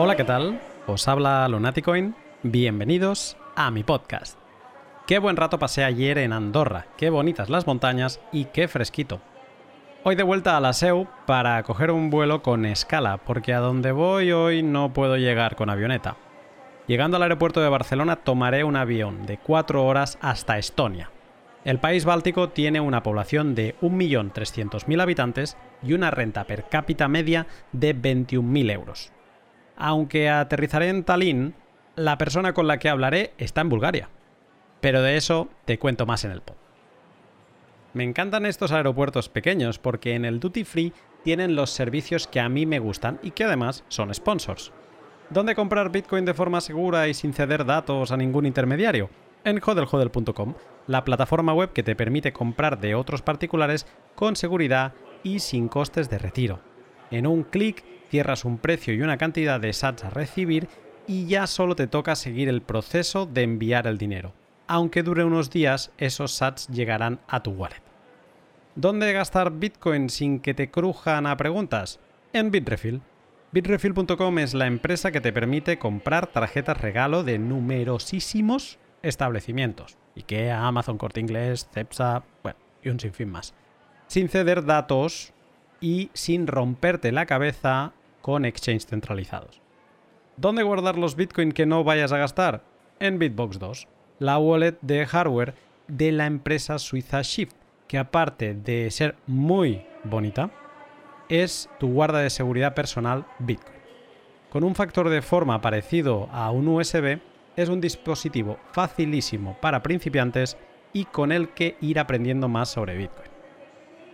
Hola, ¿qué tal? Os habla Lunaticoin. Bienvenidos a mi podcast. Qué buen rato pasé ayer en Andorra, qué bonitas las montañas y qué fresquito. Hoy de vuelta a la SEU para coger un vuelo con escala, porque a donde voy hoy no puedo llegar con avioneta. Llegando al aeropuerto de Barcelona tomaré un avión de 4 horas hasta Estonia. El país báltico tiene una población de 1.300.000 habitantes y una renta per cápita media de 21.000 euros aunque aterrizaré en Tallinn, la persona con la que hablaré está en Bulgaria. Pero de eso te cuento más en el pod. Me encantan estos aeropuertos pequeños porque en el Duty Free tienen los servicios que a mí me gustan y que además son sponsors. ¿Dónde comprar Bitcoin de forma segura y sin ceder datos a ningún intermediario? En hodelhodel.com, la plataforma web que te permite comprar de otros particulares con seguridad y sin costes de retiro. En un clic cierras un precio y una cantidad de sats a recibir y ya solo te toca seguir el proceso de enviar el dinero. Aunque dure unos días, esos sats llegarán a tu wallet. ¿Dónde gastar Bitcoin sin que te crujan a preguntas? En Bitrefill. Bitrefill.com es la empresa que te permite comprar tarjetas regalo de numerosísimos establecimientos. IKEA, Amazon Corte Inglés, Cepsa, bueno, y un sinfín más. Sin ceder datos y sin romperte la cabeza con exchange centralizados. ¿Dónde guardar los Bitcoin que no vayas a gastar? En Bitbox 2, la wallet de hardware de la empresa suiza Shift, que aparte de ser muy bonita, es tu guarda de seguridad personal Bitcoin. Con un factor de forma parecido a un USB, es un dispositivo facilísimo para principiantes y con el que ir aprendiendo más sobre Bitcoin.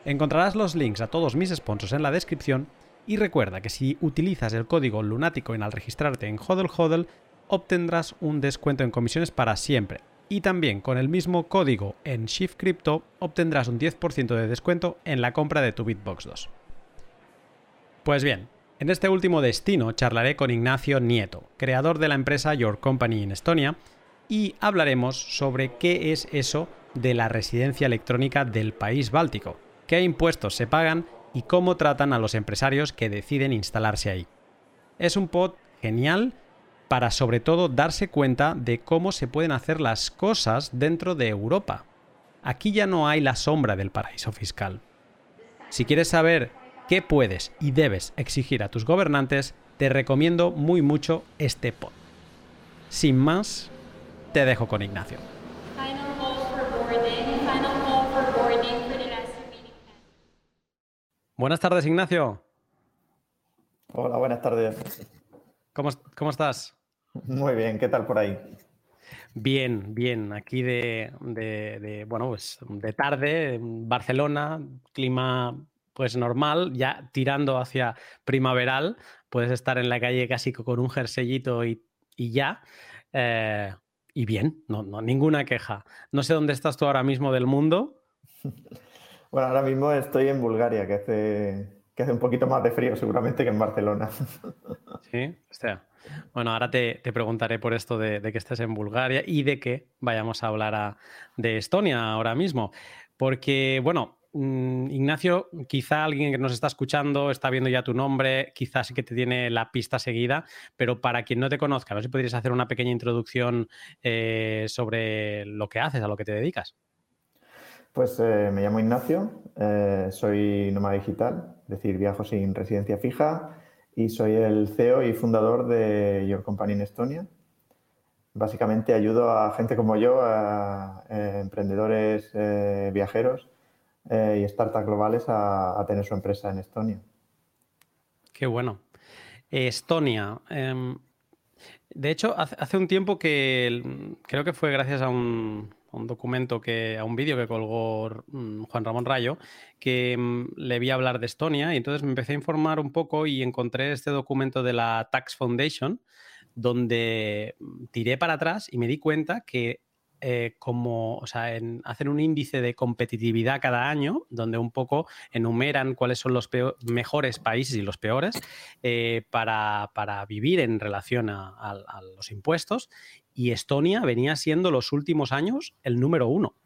Encontrarás los links a todos mis sponsors en la descripción y recuerda que si utilizas el código Lunático al registrarte en HODL HODL, obtendrás un descuento en comisiones para siempre. Y también con el mismo código en Shift Crypto obtendrás un 10% de descuento en la compra de tu Bitbox 2. Pues bien, en este último destino charlaré con Ignacio Nieto, creador de la empresa Your Company en Estonia, y hablaremos sobre qué es eso de la residencia electrónica del país báltico, qué impuestos se pagan y cómo tratan a los empresarios que deciden instalarse ahí. Es un pod genial para sobre todo darse cuenta de cómo se pueden hacer las cosas dentro de Europa. Aquí ya no hay la sombra del paraíso fiscal. Si quieres saber qué puedes y debes exigir a tus gobernantes, te recomiendo muy mucho este pod. Sin más, te dejo con Ignacio. Buenas tardes, Ignacio. Hola, buenas tardes. ¿Cómo, ¿Cómo, estás? Muy bien, ¿qué tal por ahí? Bien, bien. Aquí de, bueno, pues de tarde, Barcelona, clima pues normal, ya tirando hacia primaveral, puedes estar en la calle casi con un jerseyito y, ya. Eh, y bien, no, no, ninguna queja. No sé dónde estás tú ahora mismo del mundo. Bueno, ahora mismo estoy en Bulgaria, que hace, que hace un poquito más de frío seguramente que en Barcelona. Sí, o sea. Bueno, ahora te, preguntaré por esto de, que estés en Bulgaria y de que vayamos a hablar de Estonia ahora mismo. Porque, bueno, mm, Ignacio, quizá alguien que nos está escuchando está viendo ya tu nombre, quizás sí que te tiene la pista seguida, pero para quien no te conozca, a ver si podrías hacer una pequeña introducción eh, sobre lo que haces, a lo que te dedicas. Pues eh, me llamo Ignacio, eh, soy nómada digital, es decir, viajo sin residencia fija y soy el CEO y fundador de Your Company en Estonia. Básicamente ayudo a gente como yo, a, eh, emprendedores viajeros y startups globales a, tener su empresa en Estonia. Qué bueno. Estonia. Em, de hecho, hace un tiempo que creo que fue gracias a un, un documento que, a un vídeo que colgó mm, Juan Ramón Rayo, que mm, le vi hablar de Estonia y entonces me empecé a informar un poco y encontré este documento de la Tax Foundation, donde mm, tiré para atrás y me di cuenta que eh, como, o sea, hacen un índice de competitividad cada año, donde un poco enumeran cuáles son los mejores países y los peores eh, para, vivir en relación a, los impuestos y Estonia venía siendo los últimos años el número uno.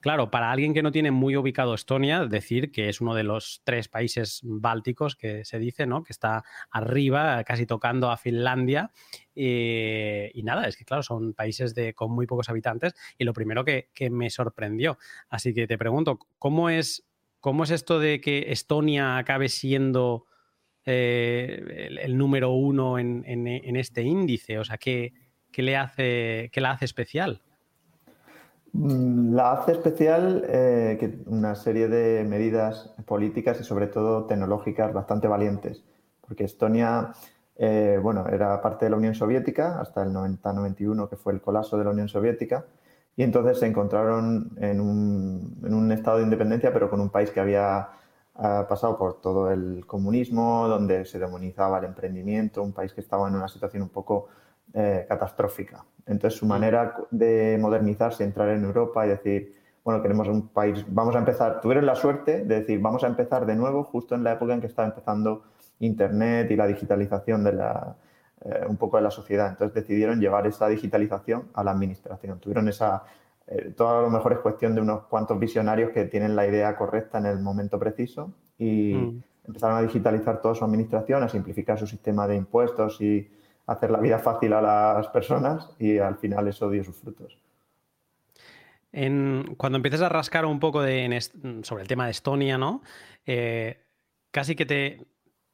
claro, para alguien que no tiene muy ubicado Estonia, decir que es uno de los tres países bálticos que se dice, ¿no? Que está arriba, casi tocando a Finlandia. Eh, y nada, es que claro, son países con muy pocos habitantes. Y lo primero que, me sorprendió. Así que te pregunto, ¿cómo es, cómo es esto de que Estonia acabe siendo eh, el, número uno en, este índice? O sea, ¿qué, le hace, qué la hace especial? Mm, la hace especial eh, una serie de medidas políticas y sobre todo tecnológicas bastante valientes, porque Estonia, eh, bueno, era parte de la Unión Soviética hasta el 90-91, que fue el colapso de la Unión Soviética, y entonces se encontraron en un, estado de independencia, pero con un país que había pasado por todo el comunismo, donde se demonizaba el emprendimiento, un país que estaba en una situación un poco eh, catastrófica. Entonces, su mm. manera de modernizarse, entrar en Europa y decir, bueno, queremos un país, vamos a empezar, tuvieron la suerte de decir, vamos a empezar de nuevo justo en la época en que estaba empezando Internet y la digitalización de la, eh, un poco de la sociedad. Entonces, decidieron llevar esa digitalización a la administración. Tuvieron esa, eh, todo a lo mejor es cuestión de unos cuantos visionarios que tienen la idea correcta en el momento preciso y mm. empezaron a digitalizar toda su administración, a simplificar su sistema de impuestos y hacer la vida fácil a las personas y al final eso dio sus frutos. cuando empiezas a rascar un poco sobre el tema de Estonia, ¿no? Eh, casi que te,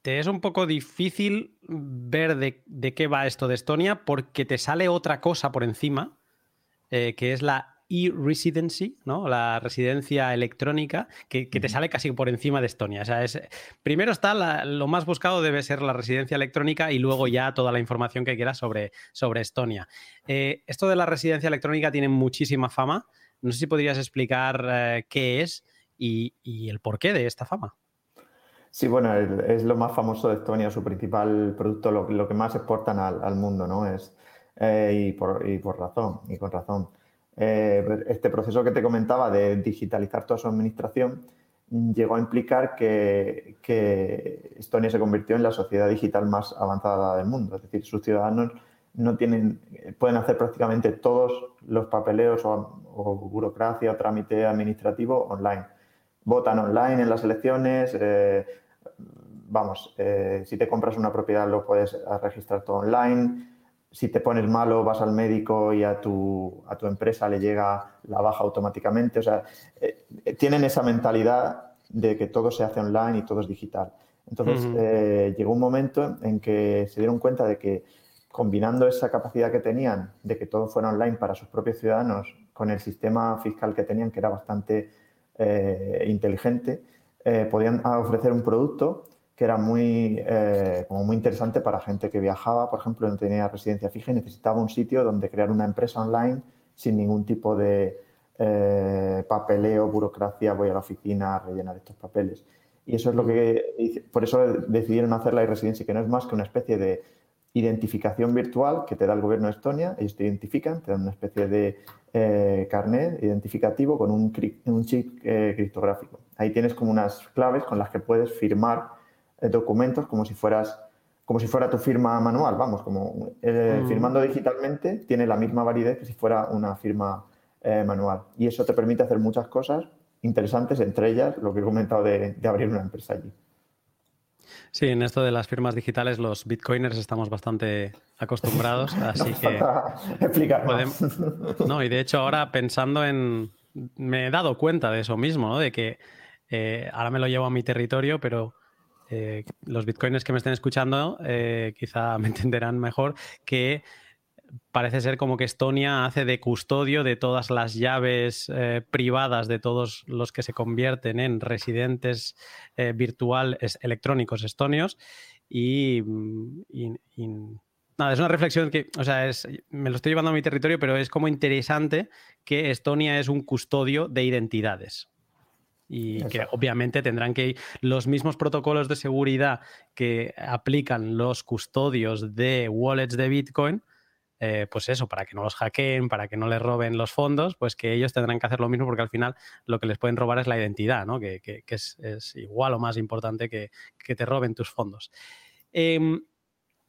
es un poco difícil ver de, qué va esto de Estonia porque te sale otra cosa por encima, eh, que es la e-residency, ¿no? La residencia electrónica, que, te sale casi por encima de Estonia. O sea, es, primero está lo más buscado debe ser la residencia electrónica y luego ya toda la información que quieras sobre, sobre Estonia. Eh, esto de la residencia electrónica tiene muchísima fama. No sé si podrías explicar eh, qué es y, el porqué de esta fama. Sí, bueno, es lo más famoso de Estonia, su principal producto, lo, que más exportan al, mundo, ¿no? Es, eh, y, por, y por razón, y con razón. Eh, este proceso que te comentaba de digitalizar toda su administración llegó a implicar que, Estonia se convirtió en la sociedad digital más avanzada del mundo. Es decir, sus ciudadanos no tienen, pueden hacer prácticamente todos los papeleos o, burocracia o trámite administrativo online. Votan online en las elecciones. Eh, vamos, eh, si te compras una propiedad lo puedes registrar todo online si te pones malo, vas al médico y a tu, a tu empresa le llega la baja automáticamente. O sea, eh, eh, tienen esa mentalidad de que todo se hace online y todo es digital. Entonces, eh, llegó un momento en que se dieron cuenta de que combinando esa capacidad que tenían de que todo fuera online para sus propios ciudadanos con el sistema fiscal que tenían, que era bastante inteligente, podían ofrecer un producto que era muy, eh, como muy interesante para gente que viajaba, por ejemplo, no tenía residencia fija y necesitaba un sitio donde crear una empresa online sin ningún tipo de eh, papeleo, burocracia, voy a la oficina a rellenar estos papeles. Y eso es lo que, por eso decidieron hacer la e-residencia, que no es más que una especie de identificación virtual que te da el gobierno de Estonia, ellos te identifican, te dan una especie de eh, carnet identificativo con un, chip criptográfico. Ahí tienes como unas claves con las que puedes firmar documentos como si fueras como si fuera tu firma manual, vamos, como eh, mm. firmando digitalmente tiene la misma validez que si fuera una firma eh, manual. Y eso te permite hacer muchas cosas interesantes, entre ellas lo que he comentado de, abrir una empresa allí. Sí, en esto de las firmas digitales los bitcoiners estamos bastante acostumbrados, así que... Explicar. No, y de hecho ahora pensando en... Me he dado cuenta de eso mismo, ¿no? De que ahora me lo llevo a mi territorio, pero eh, los bitcoins que me estén escuchando eh, quizá me entenderán mejor que parece ser como que Estonia hace de custodio de todas las llaves eh, privadas de todos los que se convierten en residentes virtuales electrónicos estonios. Y, nada, es una reflexión que, o sea, me lo estoy llevando a mi territorio, pero es como interesante que Estonia es un custodio de identidades y que obviamente tendrán que ir los mismos protocolos de seguridad que aplican los custodios de wallets de Bitcoin, eh, pues eso, para que no los hackeen, para que no les roben los fondos, pues que ellos tendrán que hacer lo mismo porque al final lo que les pueden robar es la identidad, ¿no? que, es, igual o más importante que, te roben tus fondos. Em,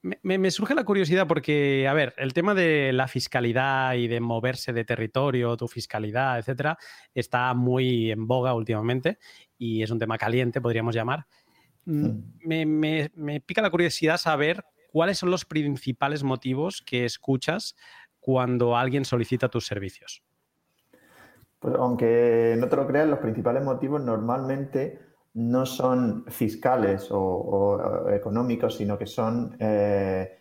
me, surge la curiosidad porque, a ver, el tema de la fiscalidad y de moverse de territorio, tu fiscalidad, etcétera, está muy en boga últimamente y es un tema caliente, podríamos llamar. Mm, me, me, pica la curiosidad saber cuáles son los principales motivos que escuchas cuando alguien solicita tus servicios. Pues aunque no te lo creas, los principales motivos normalmente no son fiscales o, económicos, sino que son eh,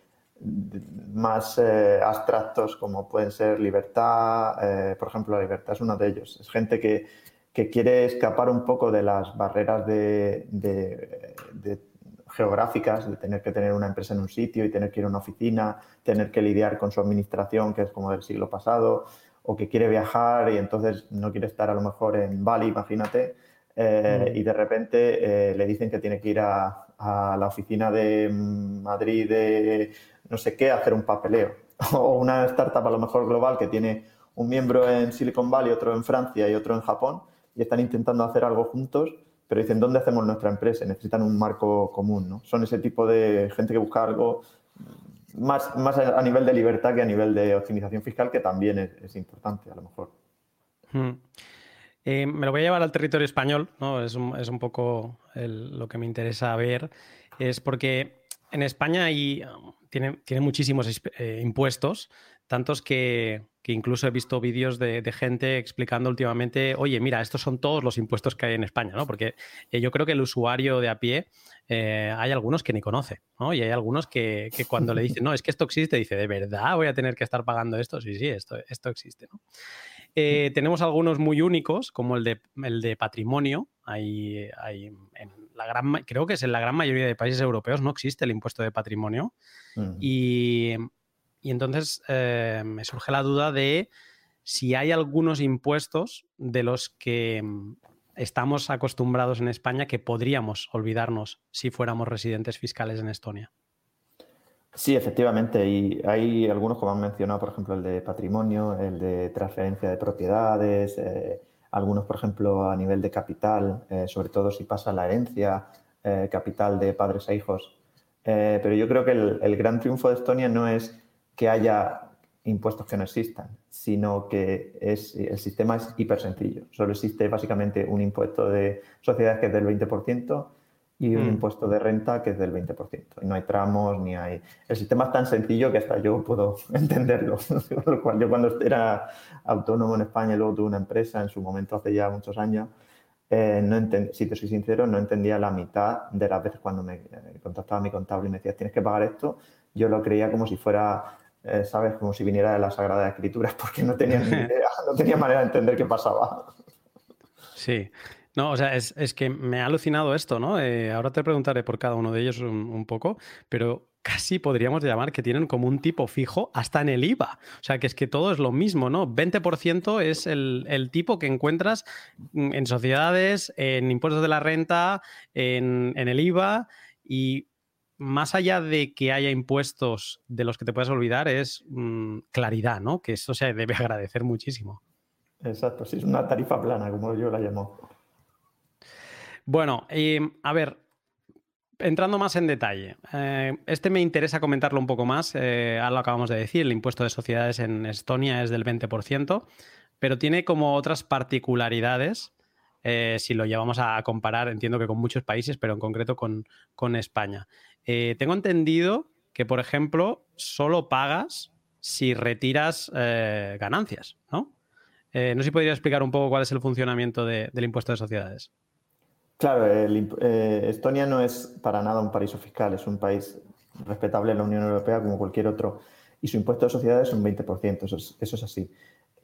más eh, abstractos, como pueden ser libertad. Eh, por ejemplo, la libertad es uno de ellos. Es gente que, quiere escapar un poco de las barreras geográficas, de tener que tener una empresa en un sitio y tener que ir a una oficina, tener que lidiar con su administración, que es como del siglo pasado, o que quiere viajar y entonces no quiere estar a lo mejor en Bali, imagínate, eh, y de repente eh, le dicen que tiene que ir a, la oficina de Madrid de no sé qué a hacer un papeleo. O una startup a lo mejor global que tiene un miembro en Silicon Valley, otro en Francia y otro en Japón y están intentando hacer algo juntos, pero dicen, ¿dónde hacemos nuestra empresa? Necesitan un marco común, ¿no? Son ese tipo de gente que busca algo más, más a nivel de libertad que a nivel de optimización fiscal, que también es, importante a lo mejor. Hmm. Eh, me lo voy a llevar al territorio español, ¿no? Es un, poco lo que me interesa ver. Es porque en España hay, tiene, muchísimos eh, impuestos, tantos que, incluso he visto vídeos de, gente explicando últimamente, oye, mira, estos son todos los impuestos que hay en España, ¿no? Porque eh, yo creo que el usuario de a pie, hay algunos que ni conoce, ¿no? Y hay algunos que, cuando le dicen, no, es que esto existe, dice, ¿de verdad voy a tener que estar pagando esto? Sí, sí, esto, esto existe, ¿no? Eh, tenemos algunos muy únicos, como el de, el de patrimonio. Hay, en la gran, creo que es en la gran mayoría de países europeos no existe el impuesto de patrimonio. Mm. Y, entonces eh, me surge la duda de si hay algunos impuestos de los que mm, estamos acostumbrados en España que podríamos olvidarnos si fuéramos residentes fiscales en Estonia. Sí, efectivamente. Y hay algunos, como han mencionado, por ejemplo, el de patrimonio, el de transferencia de propiedades, eh, algunos, por ejemplo, a nivel de capital, eh, sobre todo si pasa la herencia, eh, capital de padres a hijos. pero yo creo que el, gran triunfo de Estonia no es que haya impuestos que no existan, sino que es, el sistema es hiper sencillo. Solo existe básicamente un impuesto de sociedades que es del 20%, y un mm. impuesto de renta que es del 20%. Y no hay tramos, ni hay... El sistema es tan sencillo que hasta yo puedo entenderlo. yo cuando era autónomo en España y luego tuve una empresa en su momento hace ya muchos años, eh, no si te soy sincero, no entendía la mitad de las veces cuando me eh, contactaba mi contable y me decía, tienes que pagar esto, yo lo creía como si fuera, eh, ¿sabes? Como si viniera de la Sagrada Escritura, porque no tenía ni idea, no tenía manera de entender qué pasaba. Sí, no, o sea, es, que me ha alucinado esto, ¿no? Eh, ahora te preguntaré por cada uno de ellos un, poco, pero casi podríamos llamar que tienen como un tipo fijo hasta en el IVA. O sea, que es que todo es lo mismo, ¿no? 20% es el, tipo que encuentras en sociedades, en impuestos de la renta, en, el IVA y más allá de que haya impuestos de los que te puedas olvidar, es mm, claridad, ¿no? Que eso se debe agradecer muchísimo. Exacto, sí, es una tarifa plana, como yo la llamo. Bueno, a ver, entrando más en detalle, eh, este me interesa comentarlo un poco más. Eh, lo acabamos de decir, el impuesto de sociedades en Estonia es del 20%, pero tiene como otras particularidades. Eh, si lo llevamos a comparar, entiendo que con muchos países, pero en concreto con, con España. tengo entendido que, por ejemplo, solo pagas si retiras ganancias, ¿no? no sé si podría explicar un poco cuál es el funcionamiento del impuesto de sociedades. Claro, eh, Estonia no es para nada un paraíso fiscal, es un país respetable en la Unión Europea como cualquier otro y su impuesto de sociedades es un 20%, eso es, así.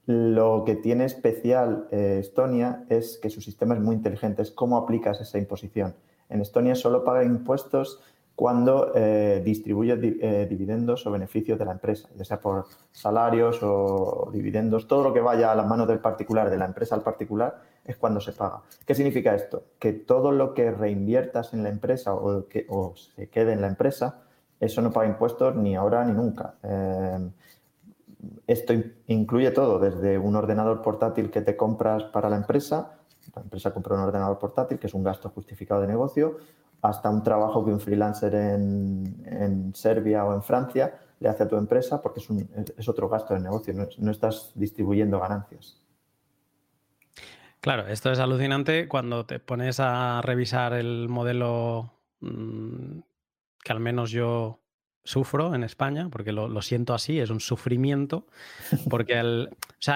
Lo que tiene especial eh, Estonia es que su sistema es muy inteligente, es cómo aplicas esa imposición. En Estonia solo paga impuestos cuando eh, distribuye dividendos o beneficios de la empresa, ya sea por salarios o dividendos, todo lo que vaya a las manos del particular, de la empresa al particular, es cuando se paga. ¿Qué significa esto? Que todo lo que reinviertas en la empresa o, que, se quede en la empresa, eso no paga impuestos ni ahora ni nunca. Eh, esto incluye todo, desde un ordenador portátil que te compras para la empresa, la empresa compra un ordenador portátil, que es un gasto justificado de negocio, hasta un trabajo que un freelancer en, Serbia o en Francia le hace a tu empresa porque es, otro gasto de negocio, no, estás distribuyendo ganancias. Claro, esto es alucinante cuando te pones a revisar el modelo mm, que al menos yo sufro en España, porque lo, siento así, es un sufrimiento, porque el,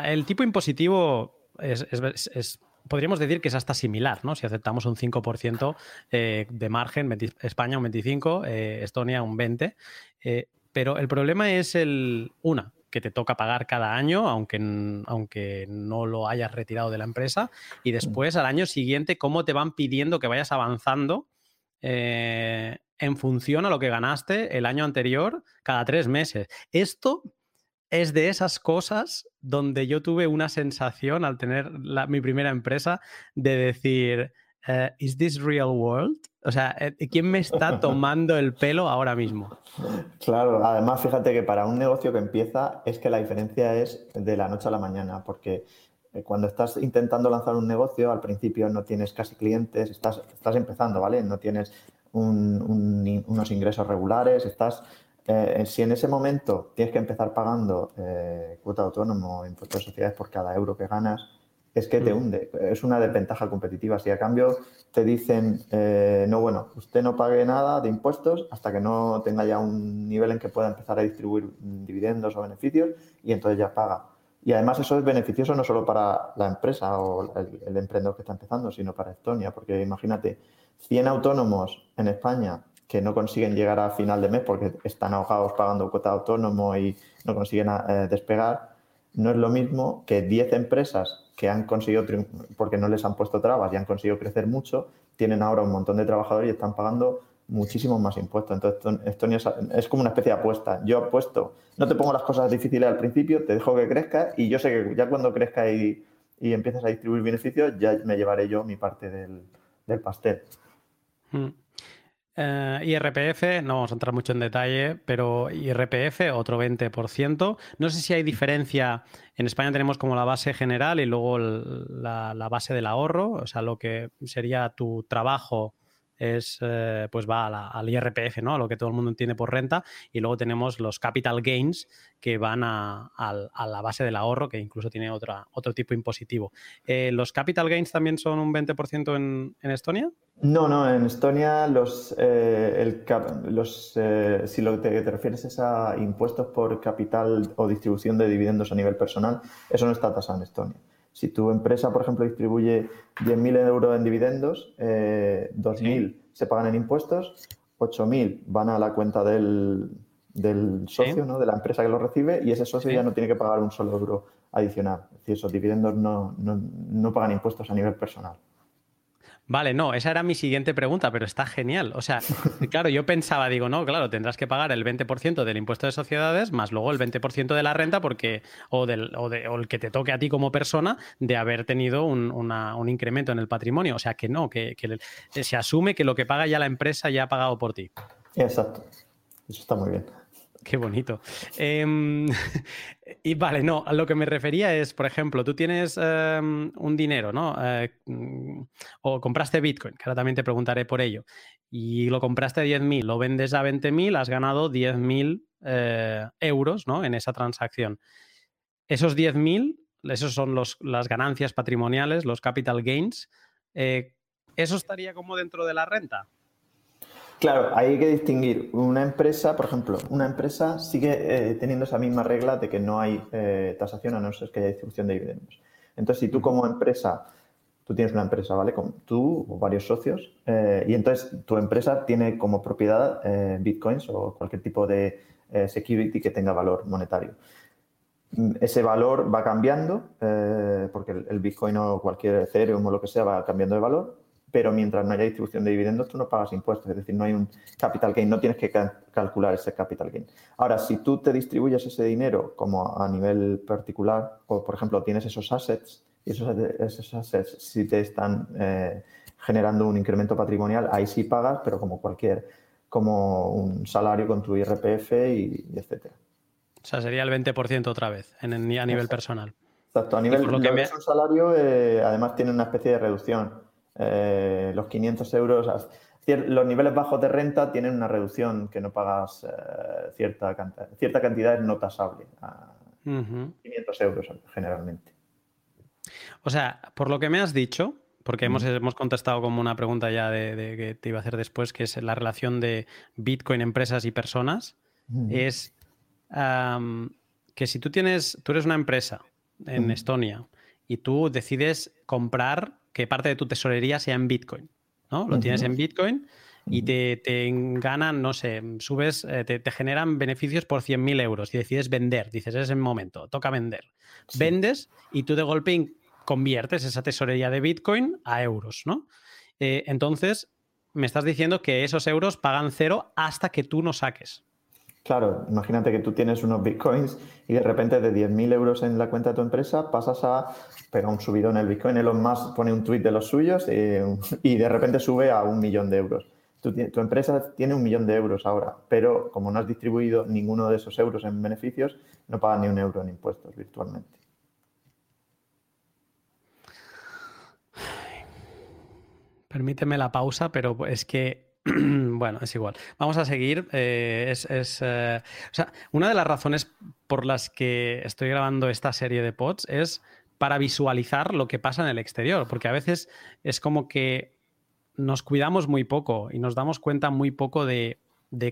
el tipo impositivo es, podríamos decir que es hasta similar, ¿no? Si aceptamos un 5% eh, de margen, España un 25%, eh, Estonia un 20%, eh, pero el problema es el, una, que te toca pagar cada año, aunque, aunque no lo hayas retirado de la empresa, y mm. después al año siguiente, cómo te van pidiendo que vayas avanzando en función a lo que ganaste el año anterior cada tres meses. Esto es de esas cosas donde yo tuve una sensación al tener mi primera empresa de decir, eh, ¿is this real world? O sea, eh, ¿quién me está tomando el pelo ahora mismo? Claro, además fíjate que para un negocio que empieza es que la diferencia es de la noche a la mañana, porque eh, cuando estás intentando lanzar un negocio, al principio no tienes casi clientes, estás, estás empezando, ¿vale? No tienes unos ingresos regulares, estás eh, si en ese momento tienes que empezar pagando eh, cuota autónomo, impuestos de sociedades por cada euro que ganas, es que te mm. hunde. Es una desventaja competitiva. Si a cambio te dicen, eh, no, bueno, usted no pague nada de impuestos hasta que no tenga ya un nivel en que pueda empezar a distribuir dividendos o beneficios y entonces ya paga. Y además eso es beneficioso no solo para la empresa o el, el emprendedor que está empezando, sino para Estonia, porque imagínate, 100 autónomos en España que no consiguen llegar a final de mes porque están ahogados pagando cuota autónomo y no consiguen eh, despegar, no es lo mismo que 10 empresas que han conseguido, porque no les han puesto trabas y han conseguido crecer mucho, tienen ahora un montón de trabajadores y están pagando muchísimos más impuestos. Entonces, Estonia es, como una especie de apuesta. Yo apuesto, no te pongo las cosas difíciles al principio, te dejo que crezca y yo sé que ya cuando crezca y, y empieces a distribuir beneficios, ya me llevaré yo mi parte del, pastel. Mm. Eh, IRPF, no vamos a entrar mucho en detalle, pero IRPF, otro 20%. No sé si hay diferencia. En España tenemos como la base general y luego la, la base del ahorro, o sea, lo que sería tu trabajo es, eh, pues va al IRPF, ¿no? A lo que todo el mundo entiende por renta. Y luego tenemos los capital gains que van a, la base del ahorro, que incluso tiene otra, otro tipo impositivo. Eh, ¿Los capital gains también son un 20% en, en, Estonia? No, no, en Estonia los, eh, los si lo que te, refieres es a impuestos por capital o distribución de dividendos a nivel personal, eso no está tasado en Estonia. Si tu empresa, por ejemplo, distribuye 10.000 euros en dividendos, 2.000 eh, se pagan en impuestos, 8.000 van a la cuenta del, socio, ¿no? de la empresa que lo recibe, y ese socio ya no tiene que pagar un solo euro adicional. Es decir, esos dividendos no pagan impuestos a nivel personal. Vale, no, esa era mi siguiente pregunta, pero está genial. O sea, claro, yo pensaba, digo, no, claro, tendrás que pagar el 20% del impuesto de sociedades más luego el 20% de la renta porque, o, del, o, de, o el que te toque a ti como persona de haber tenido un, un incremento en el patrimonio. O sea, que no, que, que se asume que lo que paga ya la empresa ya ha pagado por ti. Exacto. Eso está muy bien. Qué bonito. Em, y vale, no, a lo que me refería es, por ejemplo, tú tienes em, un dinero, ¿no? Eh, mm, o compraste Bitcoin, que ahora también te preguntaré por ello, y lo compraste a 10.000, lo vendes a 20.000, has ganado 10.000 eh, euros, ¿no? En esa transacción. Esos 10.000, esos son los, las ganancias patrimoniales, los capital gains. Eh, ¿Eso estaría como dentro de la renta? Claro, hay que distinguir. Una empresa, por ejemplo, una empresa sigue eh, teniendo esa misma regla de que no hay eh, tasación a no ser que haya distribución de dividendos. Entonces, si tú como empresa, tú tienes una empresa, ¿vale? Con tú o varios socios, eh, y entonces tu empresa tiene como propiedad bitcoins o cualquier tipo de security que tenga valor monetario. Ese valor va cambiando, porque el, el bitcoin o cualquier Ethereum o lo que sea va cambiando de valor, pero mientras no haya distribución de dividendos, tú no pagas impuestos, es decir, no hay un capital gain, no tienes que calcular ese capital gain. Ahora, si tú te distribuyes ese dinero como a nivel particular, o por ejemplo tienes esos assets, y esos, esos assets si te están eh, generando un incremento patrimonial, ahí sí pagas, pero como cualquier, como un salario con tu IRPF y, etcétera. O sea, sería el 20% otra vez en, a nivel personal. Exacto, a nivel de un salario, eh, además tiene una especie de reducción. Eh, los 500 euros, los niveles bajos de renta tienen una reducción que no pagas eh, cierta, cantidad, cierta cantidad es no tasable. 500 euros generalmente. O sea, por lo que me has dicho, porque hemos, hemos, contestado como una pregunta ya de, que te iba a hacer después, que es la relación de Bitcoin, empresas y personas, es que si tú tienes, tú eres una empresa en Estonia y tú decides comprar que parte de tu tesorería sea en Bitcoin, ¿no? Lo tienes en Bitcoin y te, ganan, no sé, subes, eh, te, generan beneficios por 100.000 euros y decides vender, dices, es el momento, toca vender. Vendes y tú de golpe conviertes esa tesorería de Bitcoin a euros, ¿no? Eh, entonces, me estás diciendo que esos euros pagan cero hasta que tú no saques. Claro, imagínate que tú tienes unos bitcoins y de repente de 10.000 euros en la cuenta de tu empresa pasas a pegar un subidón en el bitcoin. Elon Musk pone un tweet de los suyos eh, y, de repente sube a un millón de euros. Tu, tu, empresa tiene un millón de euros ahora, pero como no has distribuido ninguno de esos euros en beneficios, no pagas ni un euro en impuestos virtualmente. Permíteme la pausa, pero es que bueno, es igual. Vamos a seguir. Eh, eh, o sea, una de las razones por las que estoy grabando esta serie de pods es para visualizar lo que pasa en el exterior, porque a veces es como que nos cuidamos muy poco y nos damos cuenta muy poco de,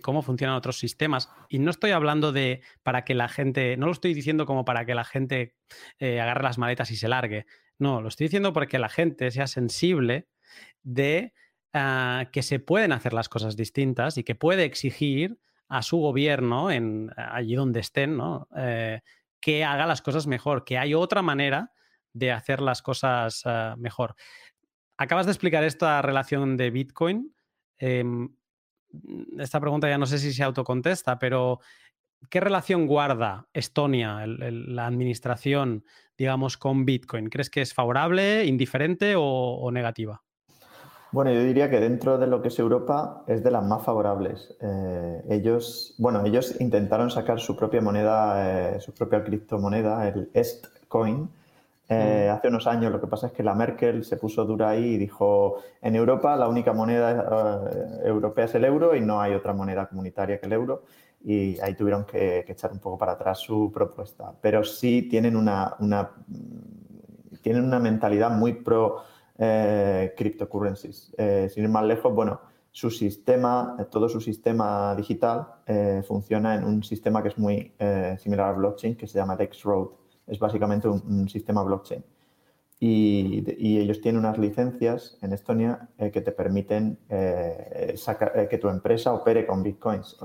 cómo funcionan otros sistemas. Y no estoy hablando de para que la gente, no lo estoy diciendo como para que la gente eh, agarre las maletas y se largue. No, lo estoy diciendo porque la gente sea sensible de Ah, que se pueden hacer las cosas distintas y que puede exigir a su gobierno, en, allí donde estén, eh, que haga las cosas mejor, que hay otra manera de hacer las cosas ah, mejor. Acabas de explicar esta relación de Bitcoin. Em, esta pregunta ya no sé si se autocontesta, pero ¿qué relación guarda Estonia, la administración, digamos, con Bitcoin? ¿Crees que es favorable, indiferente o negativa? Bueno, yo diría que dentro de lo que es Europa es de las más favorables. Eh, ellos, bueno, ellos intentaron sacar su propia moneda, eh, su propia criptomoneda, el Estcoin, eh, mm. hace unos años. Lo que pasa es que la Merkel se puso dura ahí y dijo, en Europa la única moneda europea es el euro y no hay otra moneda comunitaria que el euro. Y ahí tuvieron que, echar un poco para atrás su propuesta. Pero sí tienen una, una tienen una mentalidad muy pro eh, cryptocurrencies. Eh, sin ir más lejos, bueno, su sistema, eh, todo su sistema digital funciona en un sistema que es muy similar al blockchain, que se llama Dexroad. Es básicamente un, sistema blockchain. Y, ellos tienen unas licencias en Estonia que te permiten que tu empresa opere con bitcoins.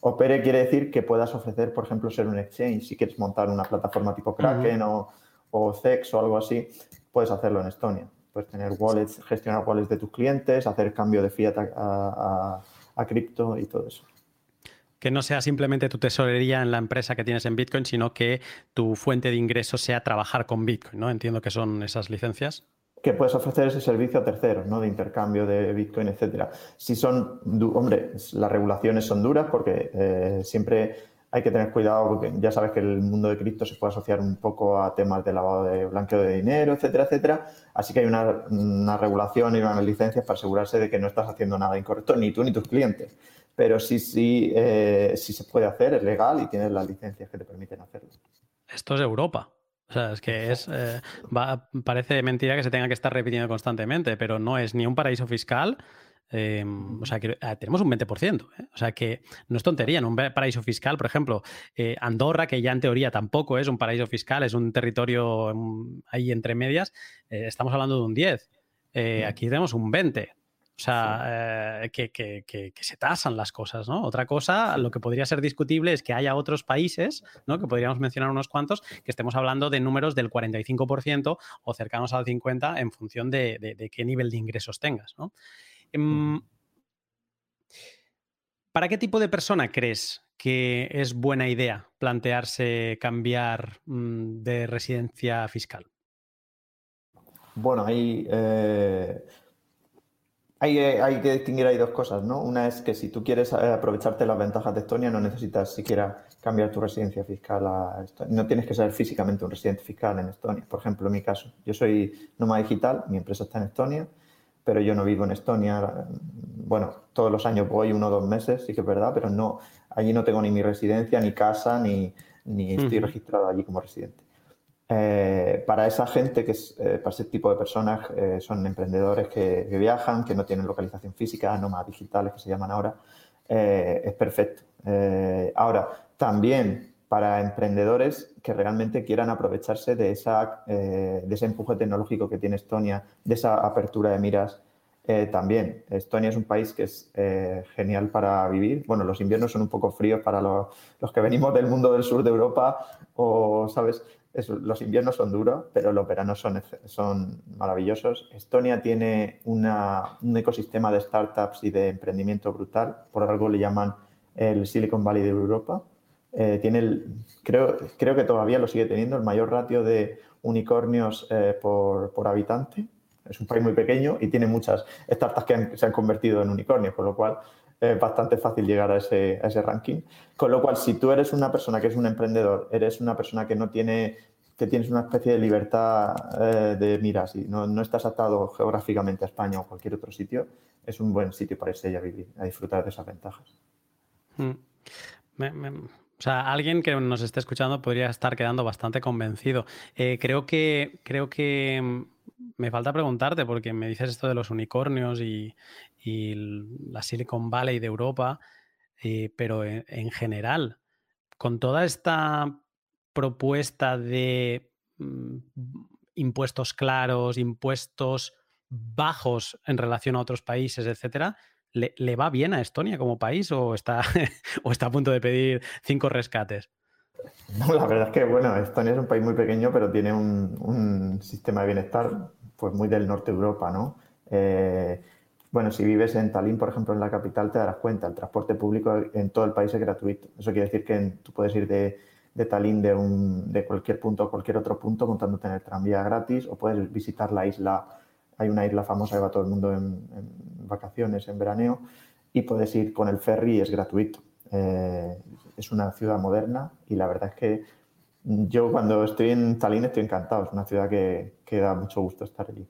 Opere quiere decir que puedas ofrecer, por ejemplo, ser un exchange. Si quieres montar una plataforma tipo Kraken o, o CEX o algo así, puedes hacerlo en Estonia. Puedes tener wallets, gestionar wallets de tus clientes, hacer cambio de fiat a, cripto y todo eso. Que no sea simplemente tu tesorería en la empresa que tienes en Bitcoin, sino que tu fuente de ingresos sea trabajar con Bitcoin, ¿no? Entiendo que son esas licencias. Que puedes ofrecer ese servicio a terceros, ¿no? De intercambio de Bitcoin, etcétera. Si son, hombre, las regulaciones son duras porque eh, siempre hay que tener cuidado porque ya sabes que el mundo de cripto se puede asociar un poco a temas de lavado de blanqueo de dinero, etcétera, etcétera. Así que hay una, regulación y unas licencias para asegurarse de que no estás haciendo nada incorrecto, ni tú ni tus clientes. Pero sí, sí, eh, sí se puede hacer, es legal y tienes las licencias que te permiten hacerlo. Esto es Europa. O sea, es que es. Eh, parece mentira que se tenga que estar repitiendo constantemente, pero no es ni un paraíso fiscal, Em, o sea, que ah, tenemos un 20%. ¿eh? O sea, que no es tontería, en un paraíso fiscal, por ejemplo, eh, Andorra, que ya en teoría tampoco es un paraíso fiscal, es un territorio mm, ahí entre medias, eh, estamos hablando de un 10. Aquí tenemos un 20. O sea, que, que, se tasan las cosas, ¿no? Otra cosa, lo que podría ser discutible es que haya otros países, ¿no? Que podríamos mencionar unos cuantos, que estemos hablando de números del 45% o cercanos al 50% en función de, de qué nivel de ingresos tengas, ¿no? Em, ¿Para qué tipo de persona crees que es buena idea plantearse cambiar mm, de residencia fiscal? Bueno, eh, Eh, hay, que distinguir ahí dos cosas, ¿no? Una es que si tú quieres eh, aprovecharte las ventajas de Estonia, no necesitas siquiera cambiar tu residencia fiscal a Estonia. No tienes que ser físicamente un residente fiscal en Estonia. Por ejemplo, en mi caso, yo soy nómada digital, mi empresa está en Estonia, pero yo no vivo en Estonia. Bueno, todos los años voy uno o dos meses, sí que es verdad, pero no, allí no tengo ni mi residencia, ni casa, ni, ni estoy registrado allí como residente. Eh, para esa gente, que es, eh, para ese tipo de personas, eh, son emprendedores que, viajan, que no tienen localización física, nómadas digitales que se llaman ahora, es perfecto. ahora, también para emprendedores que realmente quieran aprovecharse de, esa, de ese empuje tecnológico que tiene Estonia, de esa apertura de miras también. Estonia es un país que es genial para vivir. Bueno, los inviernos son un poco fríos para los, los, que venimos del mundo del sur de Europa o, ¿sabes? los inviernos son duros, pero los veranos son, son maravillosos. Estonia tiene un ecosistema de startups y de emprendimiento brutal, por algo le llaman el Silicon Valley de Europa. Eh, tiene el, creo, creo que todavía lo sigue teniendo, el mayor ratio de unicornios eh, por, por, habitante. Es un país muy pequeño y tiene muchas startups que se han convertido en unicornios, con lo cual es bastante fácil llegar a ese, a ese ranking. Con lo cual, si tú eres una persona que es un emprendedor, eres una persona que no tiene que tienes una especie de libertad eh, de miras y no, no, estás atado geográficamente a España o cualquier otro sitio, es un buen sitio para irse a vivir, a disfrutar de esas ventajas. Mm. O sea, alguien que nos esté escuchando podría estar quedando bastante convencido. Eh, creo que creo que mm, me falta preguntarte, porque me dices esto de los unicornios y, la Silicon Valley de Europa, eh, pero en, general, con toda esta propuesta de mm, impuestos claros, impuestos bajos en relación a otros países, etcétera, ¿le, va bien a Estonia como país o está, o está a punto de pedir cinco rescates? No, la verdad es que, bueno, Estonia es un país muy pequeño, pero tiene un, sistema de bienestar pues muy del norte de Europa, ¿no? Eh, bueno, si vives en Tallinn, por ejemplo, en la capital, te darás cuenta, el transporte público en todo el país es gratuito. Eso quiere decir que tú puedes ir de, de Tallinn de, un, de cualquier punto a cualquier otro punto montándote en el tranvía gratis o puedes visitar la isla. Hay una isla famosa que va todo el mundo en, vacaciones, en veraneo, y puedes ir con el ferry y es gratuito. Eh, es una ciudad moderna y la verdad es que yo cuando estoy en Tallinn estoy encantado. Es una ciudad que, que da mucho gusto estar allí.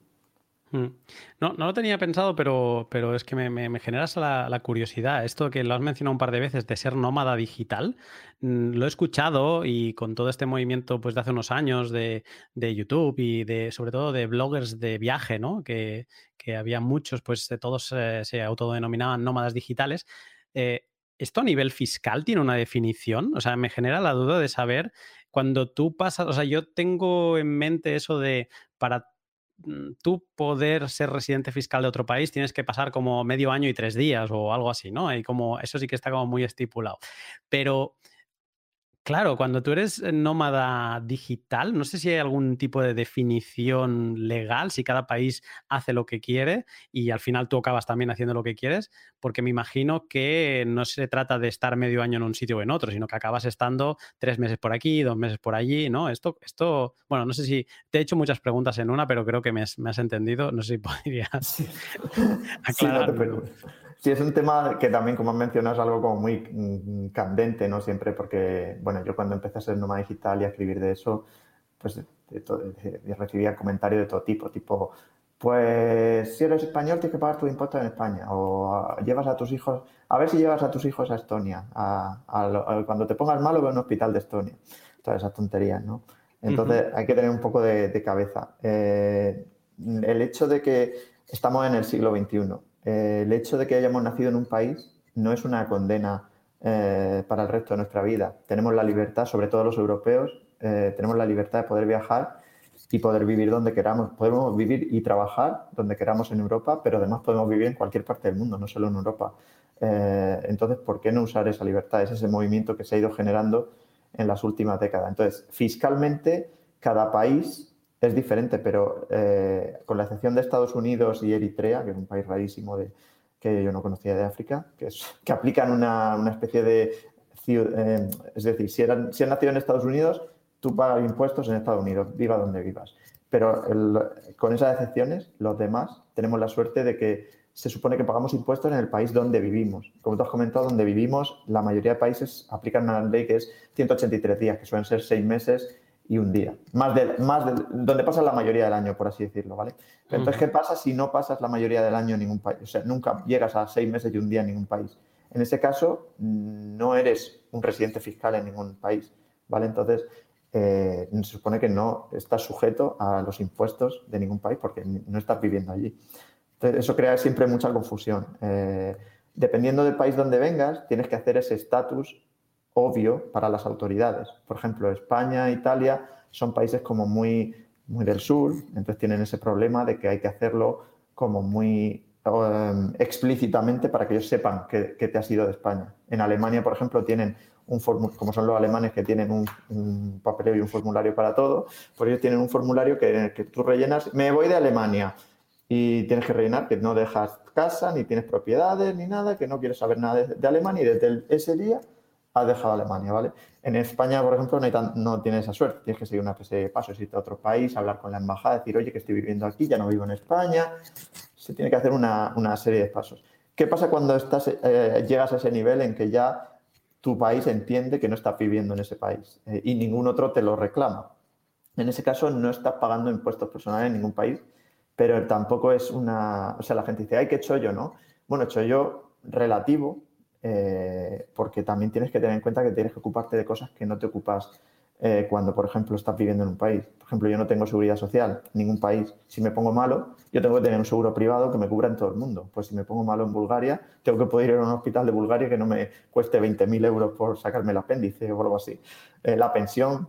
Mm. No, no lo tenía pensado, pero, pero es que me, generas la, curiosidad. Esto que lo has mencionado un par de veces de ser nómada digital, mm, lo he escuchado y con todo este movimiento pues, de hace unos años de, YouTube y de sobre todo de bloggers de viaje, ¿no? Que, había muchos, pues todos eh, se autodenominaban nómadas digitales. Eh, ¿Esto a nivel fiscal tiene una definición? O sea, me genera la duda de saber cuando tú pasas, o sea, yo tengo en mente eso de para tú poder ser residente fiscal de otro país tienes que pasar como medio año y tres días o algo así, ¿no? Y como eso sí que está como muy estipulado. Pero Claro, cuando tú eres eh, nómada digital, no sé si hay algún tipo de definición legal, si cada país hace lo que quiere y al final tú acabas también haciendo lo que quieres, porque me imagino que no se trata de estar medio año en un sitio o en otro, sino que acabas estando tres meses por aquí, dos meses por allí, ¿no? Esto, esto bueno, no sé si te he hecho muchas preguntas en una, pero creo que me has, entendido, no sé si podrías aclarar. Sí, es un tema que también, como mencionas, es algo como muy mm, candente, ¿no? Siempre porque, bueno, yo cuando empecé a ser nómada digital y a escribir de eso, pues recibía comentarios de todo tipo, tipo, pues si eres español tienes que pagar tus impuestos en España o ah, llevas a tus hijos, a ver si llevas a tus hijos a Estonia, a, cuando te pongas malo ve un hospital de Estonia, todas esas tonterías, ¿no? Entonces hay que tener un poco de, cabeza. Eh, el hecho de que estamos en el siglo XXI, eh, el hecho de que hayamos nacido en un país no es una condena eh, para el resto de nuestra vida. Tenemos la libertad, sobre todo los europeos, eh, tenemos la libertad de poder viajar y poder vivir donde queramos. Podemos vivir y trabajar donde queramos en Europa, pero además podemos vivir en cualquier parte del mundo, no solo en Europa. entonces, ¿por qué no usar esa libertad? Es ese movimiento que se ha ido generando en las últimas décadas. Entonces, fiscalmente, cada país es diferente, pero eh, con la excepción de Estados Unidos y Eritrea, que es un país rarísimo de, que yo no conocía de África, que, es, que aplican una, una especie de... Eh, es decir, si, eran, si han nacido en Estados Unidos, tú pagas impuestos en Estados Unidos, viva donde vivas. Pero con esas excepciones, los demás tenemos la suerte de que se supone que pagamos impuestos en el país donde vivimos. Como tú has comentado, donde vivimos, la mayoría de países aplican una ley que es 183 días, que suelen ser seis meses y un día. Más de, más de, donde pasas la mayoría del año, por así decirlo, ¿vale? entonces, ¿qué pasa si no pasas la mayoría del año en ningún país? O sea, nunca llegas a seis meses y un día en ningún país. En ese caso, no eres un residente fiscal en ningún país, ¿vale? Entonces, eh, se supone que no estás sujeto a los impuestos de ningún país porque no estás viviendo allí. Entonces, eso crea siempre mucha confusión. Eh, dependiendo del país donde vengas, tienes que hacer ese estatus obvio para las autoridades. Por ejemplo, España, Italia son países como muy, muy del sur, entonces tienen ese problema de que hay que hacerlo como muy um, explícitamente para que ellos sepan que, te has ido de España. En Alemania, por ejemplo, tienen un como son los alemanes que tienen un, un, papeleo y un formulario para todo, pues ellos tienen un formulario que, que tú rellenas, me voy de Alemania y tienes que rellenar que no dejas casa, ni tienes propiedades, ni nada, que no quieres saber nada de, de Alemania y desde ese día has dejado Alemania, ¿vale? En España, por ejemplo, no, no tienes esa suerte. Tienes que seguir una especie de paso, irte a otro país, hablar con la embajada, decir, oye, que estoy viviendo aquí, ya no vivo en España. Se tiene que hacer una, serie de pasos. ¿Qué pasa cuando estás, eh, llegas a ese nivel en que ya tu país entiende que no estás viviendo en ese país eh, y ningún otro te lo reclama? En ese caso, no estás pagando impuestos personales en ningún país, pero tampoco es una... O sea, la gente dice, ay, qué chollo, ¿no? Bueno, chollo relativo, eh, porque también tienes que tener en cuenta que tienes que ocuparte de cosas que no te ocupas eh, cuando, por ejemplo, estás viviendo en un país. Por ejemplo, yo no tengo seguridad social en ningún país. Si me pongo malo, yo tengo que tener un seguro privado que me cubra en todo el mundo. Pues si me pongo malo en Bulgaria, tengo que poder ir a un hospital de Bulgaria que no me cueste 20.000 euros por sacarme el apéndice o algo así. Eh, la pensión,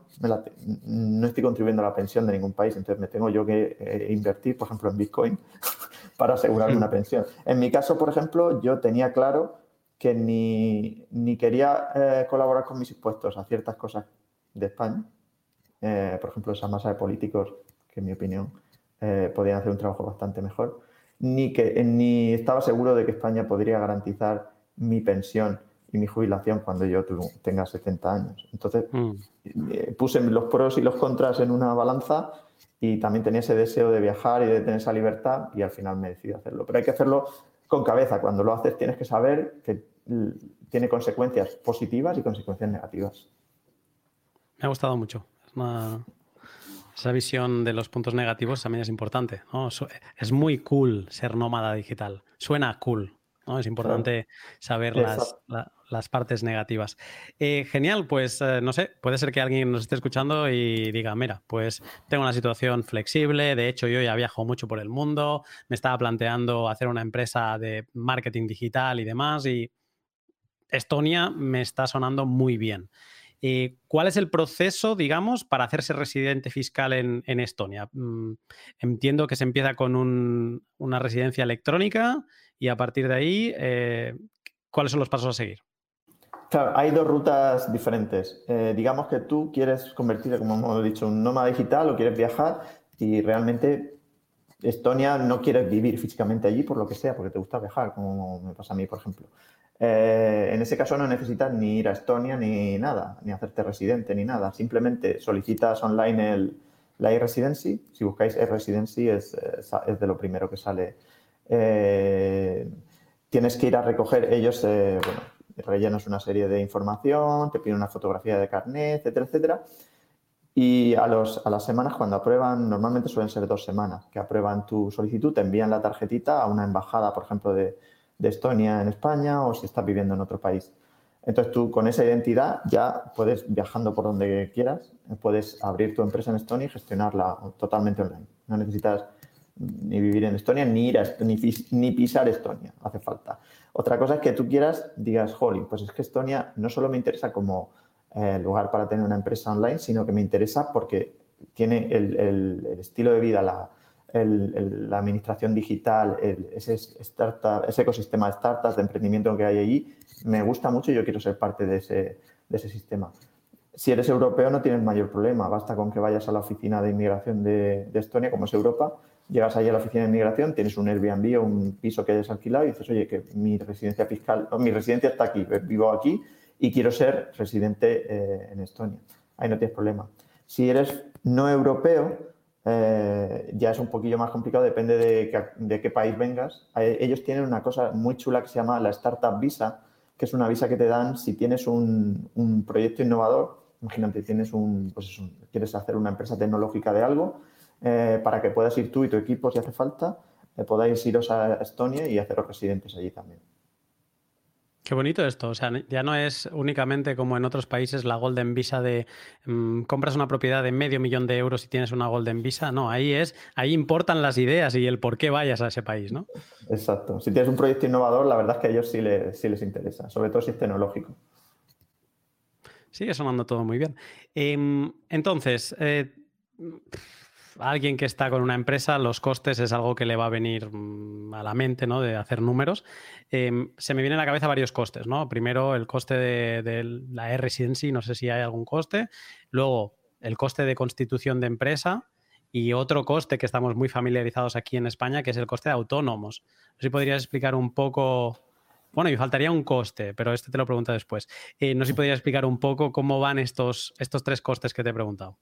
no estoy contribuyendo a la pensión de ningún país, entonces me tengo yo que invertir, por ejemplo, en Bitcoin para asegurarme una pensión. En mi caso, por ejemplo, yo tenía claro que ni, quería eh, colaborar con mis impuestos a ciertas cosas de España, eh, por ejemplo, esa masa de políticos que en mi opinión eh, podían hacer un trabajo bastante mejor, ni, que, ni estaba seguro de que España podría garantizar mi pensión y mi jubilación cuando yo tenga 70 años. Entonces, mm. puse los pros y los contras en una balanza y también tenía ese deseo de viajar y de tener esa libertad y al final me decidí hacerlo. Pero hay que hacerlo con cabeza. Cuando lo haces tienes que saber que tiene consecuencias positivas y consecuencias negativas. Me ha gustado mucho. Esa visión de los puntos negativos también es importante. Es muy cool ser nómada digital. Suena cool. ¿No? Es importante saber las, las partes negativas. Eh, genial, pues eh, no sé, puede ser que alguien nos esté escuchando y diga, mira, pues tengo una situación flexible, de hecho yo ya viajo mucho por el mundo, me estaba planteando hacer una empresa de marketing digital y demás y Estonia me está sonando muy bien. Eh, ¿Cuál es el proceso, digamos, para hacerse residente fiscal en, Estonia? Mm, entiendo que se empieza con una residencia electrónica y a partir de ahí, ¿cuáles son los pasos a seguir? Claro, hay dos rutas diferentes. Eh, digamos que tú quieres convertirte, como hemos dicho, un nómada digital o quieres viajar y realmente Estonia no quieres vivir físicamente allí por lo que sea, porque te gusta viajar, como me pasa a mí, por ejemplo. Eh, en ese caso no necesitas ni ir a Estonia ni nada, ni hacerte residente ni nada. Simplemente solicitas online el, la e-residency. Si buscáis e-residency es, es, de lo primero que sale. Eh, tienes que ir a recoger ellos, bueno, rellenas una serie de información, te piden una fotografía de carnet, etcétera, etcétera. Y a, los, a las semanas, cuando aprueban, normalmente suelen ser dos semanas, que aprueban tu solicitud, te envían la tarjetita a una embajada, por ejemplo, de, de Estonia en España o si estás viviendo en otro país. Entonces tú con esa identidad ya puedes, viajando por donde quieras, puedes abrir tu empresa en Estonia y gestionarla totalmente online. No necesitas ni vivir en Estonia, ni ir a, ni, ni pisar Estonia, hace falta. Otra cosa es que tú quieras, digas, jolly, pues es que Estonia no solo me interesa como eh, lugar para tener una empresa online, sino que me interesa porque tiene el, estilo de vida, la, la administración digital, ese, ecosistema de startups, de emprendimiento que hay allí, me gusta mucho y yo quiero ser parte de ese, de ese sistema. Si eres europeo no tienes mayor problema, basta con que vayas a la oficina de inmigración de, de Estonia, como es Europa, llegas allí a la oficina de inmigración, tienes un Airbnb o un piso que hayas alquilado y dices, oye, que mi residencia fiscal, mi residencia está aquí, vivo aquí y quiero ser residente eh, en Estonia. Ahí no tienes problema. Si eres no europeo, eh, ya es un poquillo más complicado, depende de, qué país vengas. Eh, ellos tienen una cosa muy chula que se llama la Startup Visa, que es una visa que te dan si tienes un, proyecto innovador. Imagínate, tienes un, pues quieres hacer una empresa tecnológica de algo, eh, para que puedas ir tú y tu equipo si hace falta, podáis iros a Estonia y haceros residentes allí también. Qué bonito esto. O sea, ya no es únicamente como en otros países la Golden Visa de mm, compras una propiedad de medio millón de euros y tienes una Golden Visa. No, ahí es, ahí importan las ideas y el por qué vayas a ese país, ¿no? Exacto. Si tienes un proyecto innovador, la verdad es que a ellos sí, les interesa, sobre todo si es tecnológico. Sigue sonando todo muy bien. Em, entonces, eh, alguien que está con una empresa, los costes es algo que le va a venir mm, a la mente, ¿no? De hacer números. Em, se me viene a la cabeza varios costes, ¿no? Primero, el coste de, la e-residency, no sé si hay algún coste. Luego, el coste de constitución de empresa. Y otro coste que estamos muy familiarizados aquí en España, que es el coste de autónomos. No sé si podrías explicar un poco bueno, y faltaría un coste, pero este te lo pregunto después. Eh, no sé si podrías explicar un poco cómo van estos, estos tres costes que te he preguntado.